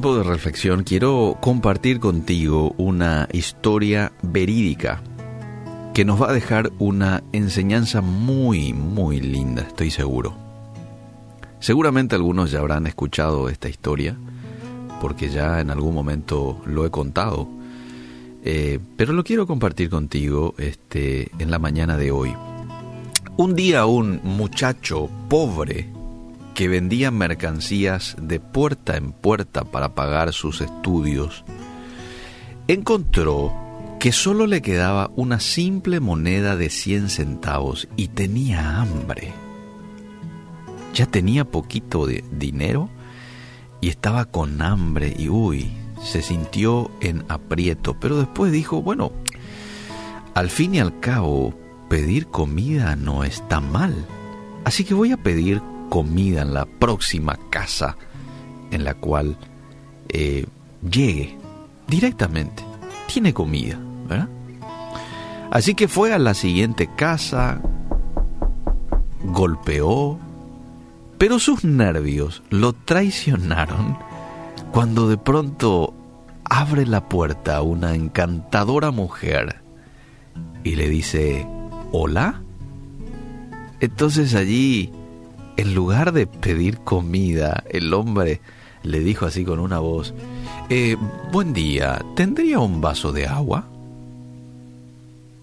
tiempo de reflexión quiero compartir contigo una historia verídica que nos va a dejar una enseñanza muy, muy linda, estoy seguro. Seguramente algunos ya habrán escuchado esta historia, porque ya en algún momento lo he contado, eh, pero lo quiero compartir contigo este, en la mañana de hoy. Un día un muchacho pobre que vendía mercancías de puerta en puerta para pagar sus estudios, encontró que solo le quedaba una simple moneda de 100 centavos y tenía hambre. Ya tenía poquito de dinero y estaba con hambre y uy, se sintió en aprieto, pero después dijo, bueno, al fin y al cabo, pedir comida no está mal, así que voy a pedir comida en la próxima casa en la cual eh, llegue directamente. Tiene comida. Así que fue a la siguiente casa, golpeó, pero sus nervios lo traicionaron cuando de pronto abre la puerta a una encantadora mujer y le dice, ¿hola? Entonces allí en lugar de pedir comida, el hombre le dijo así con una voz, eh, buen día, ¿tendría un vaso de agua?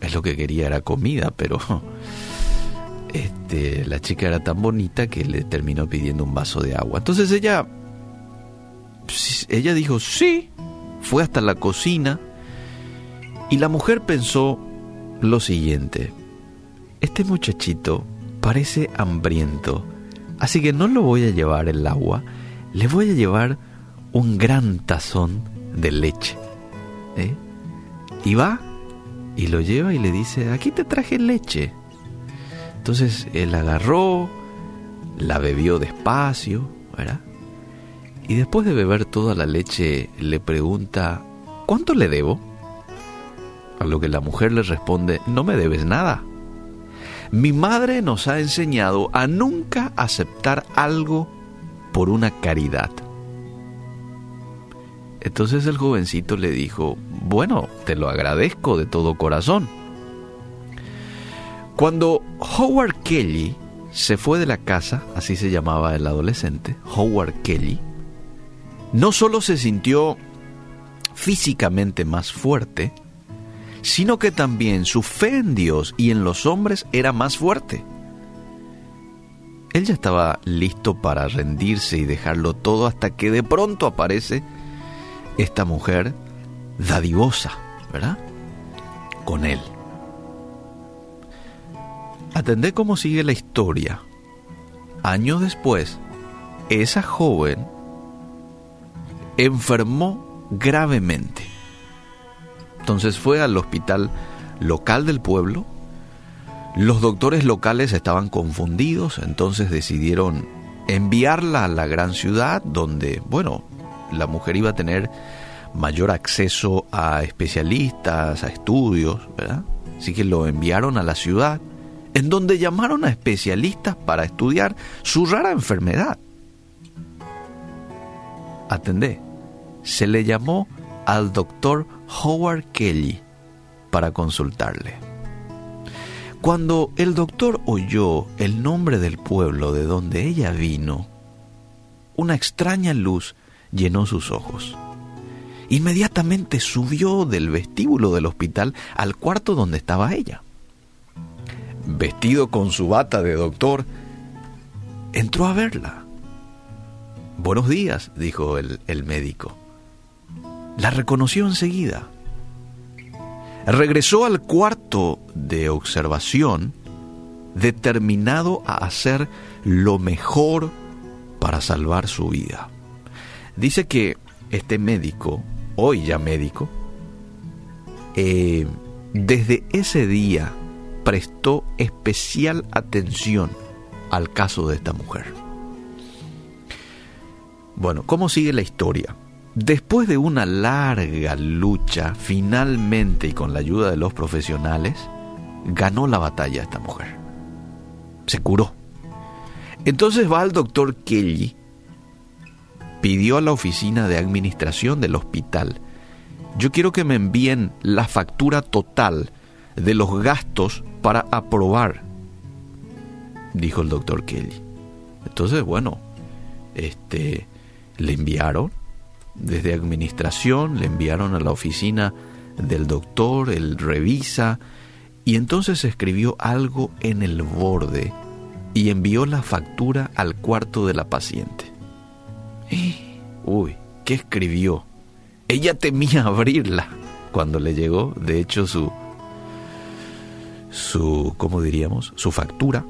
Es lo que quería era comida, pero este, la chica era tan bonita que le terminó pidiendo un vaso de agua. Entonces ella, ella dijo sí, fue hasta la cocina y la mujer pensó lo siguiente, este muchachito parece hambriento Así que no lo voy a llevar el agua, le voy a llevar un gran tazón de leche. ¿eh? Y va y lo lleva y le dice, aquí te traje leche. Entonces él agarró, la bebió despacio, ¿verdad? Y después de beber toda la leche le pregunta, ¿cuánto le debo? A lo que la mujer le responde, no me debes nada. Mi madre nos ha enseñado a nunca aceptar algo por una caridad. Entonces el jovencito le dijo, bueno, te lo agradezco de todo corazón. Cuando Howard Kelly se fue de la casa, así se llamaba el adolescente, Howard Kelly, no solo se sintió físicamente más fuerte, sino que también su fe en Dios y en los hombres era más fuerte. Él ya estaba listo para rendirse y dejarlo todo hasta que de pronto aparece esta mujer dadivosa, ¿verdad? Con él. Atendé cómo sigue la historia. Años después, esa joven enfermó gravemente entonces fue al hospital local del pueblo. Los doctores locales estaban confundidos, entonces decidieron enviarla a la gran ciudad donde, bueno, la mujer iba a tener mayor acceso a especialistas, a estudios, ¿verdad? Así que lo enviaron a la ciudad, en donde llamaron a especialistas para estudiar su rara enfermedad. Atendé, se le llamó al doctor Howard Kelly para consultarle. Cuando el doctor oyó el nombre del pueblo de donde ella vino, una extraña luz llenó sus ojos. Inmediatamente subió del vestíbulo del hospital al cuarto donde estaba ella. Vestido con su bata de doctor, entró a verla. Buenos días, dijo el, el médico la reconoció enseguida. Regresó al cuarto de observación determinado a hacer lo mejor para salvar su vida. Dice que este médico, hoy ya médico, eh, desde ese día prestó especial atención al caso de esta mujer. Bueno, ¿cómo sigue la historia? Después de una larga lucha, finalmente y con la ayuda de los profesionales, ganó la batalla esta mujer. Se curó. Entonces va al doctor Kelly pidió a la oficina de administración del hospital, yo quiero que me envíen la factura total de los gastos para aprobar, dijo el doctor Kelly. Entonces, bueno, este, le enviaron desde administración, le enviaron a la oficina del doctor, él revisa, y entonces escribió algo en el borde y envió la factura al cuarto de la paciente. Uy, ¿qué escribió? Ella temía abrirla cuando le llegó, de hecho, su, su, ¿cómo diríamos? Su factura.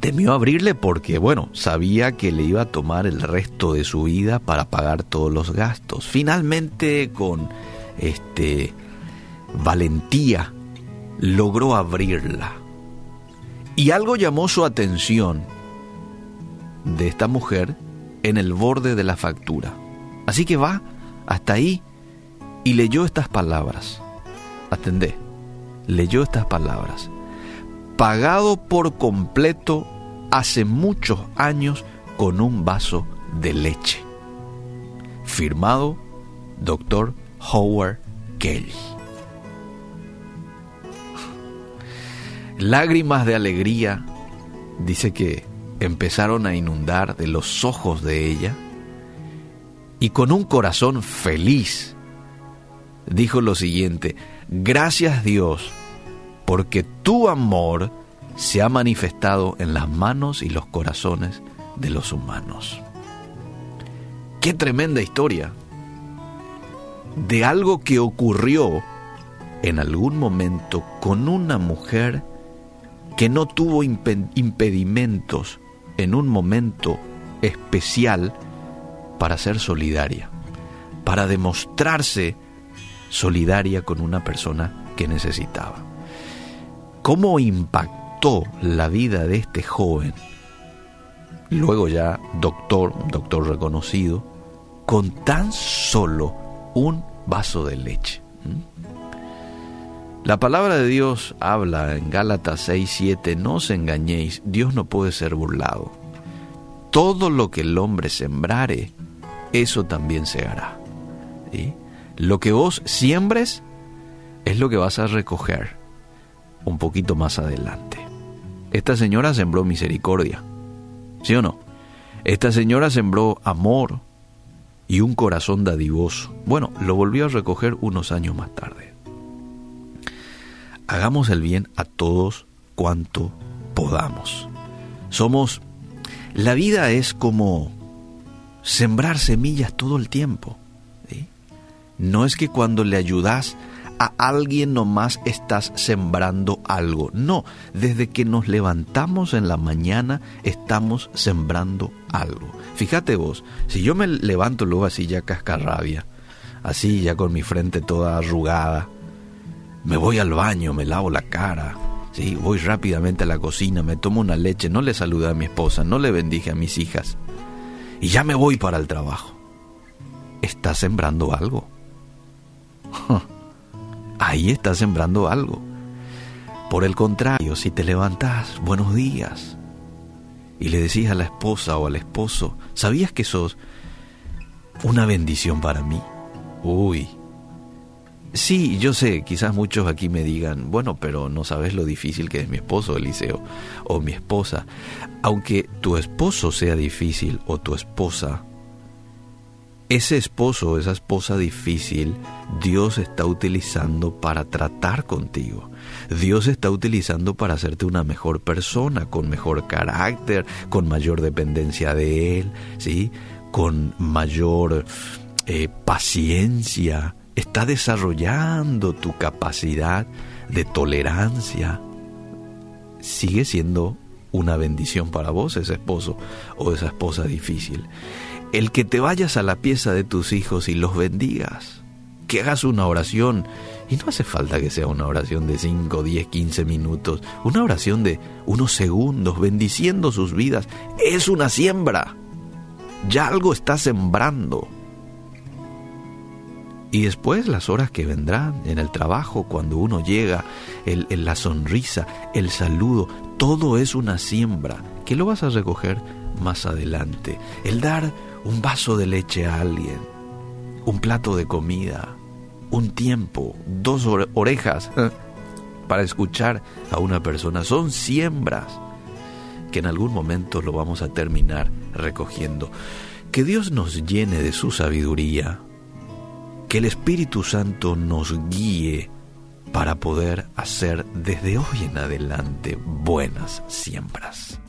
Temió abrirle porque, bueno, sabía que le iba a tomar el resto de su vida para pagar todos los gastos. Finalmente, con este valentía, logró abrirla. Y algo llamó su atención de esta mujer en el borde de la factura. Así que va hasta ahí y leyó estas palabras. Atendé, leyó estas palabras. Pagado por completo hace muchos años con un vaso de leche. Firmado Dr. Howard Kelly. Lágrimas de alegría, dice que empezaron a inundar de los ojos de ella y con un corazón feliz dijo lo siguiente, gracias Dios porque tu amor se ha manifestado en las manos y los corazones de los humanos. Qué tremenda historia de algo que ocurrió en algún momento con una mujer que no tuvo impedimentos en un momento especial para ser solidaria, para demostrarse solidaria con una persona que necesitaba. ¿Cómo impactó la vida de este joven, luego ya doctor, doctor reconocido, con tan solo un vaso de leche? ¿Mm? La palabra de Dios habla en Gálatas 6:7, no os engañéis, Dios no puede ser burlado. Todo lo que el hombre sembrare, eso también se hará. Lo que vos siembres es lo que vas a recoger un poquito más adelante. Esta señora sembró misericordia, ¿sí o no? Esta señora sembró amor y un corazón dadivoso. Bueno, lo volvió a recoger unos años más tarde hagamos el bien a todos cuanto podamos. Somos, la vida es como sembrar semillas todo el tiempo. No es que cuando le ayudas a alguien nomás estás sembrando algo. No, desde que nos levantamos en la mañana estamos sembrando algo. Fíjate vos, si yo me levanto luego así ya cascarrabia, así ya con mi frente toda arrugada, me voy al baño, me lavo la cara, ¿sí? voy rápidamente a la cocina, me tomo una leche, no le saludé a mi esposa, no le bendije a mis hijas y ya me voy para el trabajo. Estás sembrando algo. Ahí estás sembrando algo. Por el contrario, si te levantas, buenos días, y le decís a la esposa o al esposo, ¿sabías que sos una bendición para mí? Uy, Sí, yo sé, quizás muchos aquí me digan, bueno, pero no sabes lo difícil que es mi esposo, Eliseo, o mi esposa. Aunque tu esposo sea difícil o tu esposa, ese esposo esa esposa difícil, Dios está utilizando para tratar contigo. Dios está utilizando para hacerte una mejor persona, con mejor carácter, con mayor dependencia de Él, ¿sí? con mayor eh, paciencia, está desarrollando tu capacidad de tolerancia, sigue siendo una bendición para vos ese esposo o esa esposa difícil. El que te vayas a la pieza de tus hijos y los bendigas, que hagas una oración, y no hace falta que sea una oración de 5, 10, 15 minutos, una oración de unos segundos, bendiciendo sus vidas, es una siembra. Ya algo está sembrando. Y después las horas que vendrán en el trabajo, cuando uno llega, la sonrisa, el saludo, todo es una siembra que lo vas a recoger más adelante. El dar un vaso de leche a alguien, un plato de comida, un tiempo, dos orejas para escuchar a una persona. Son siembras que en algún momento lo vamos a terminar recogiendo. Que Dios nos llene de su sabiduría, que el Espíritu Santo nos guíe para poder hacer desde hoy en adelante buenas siembras.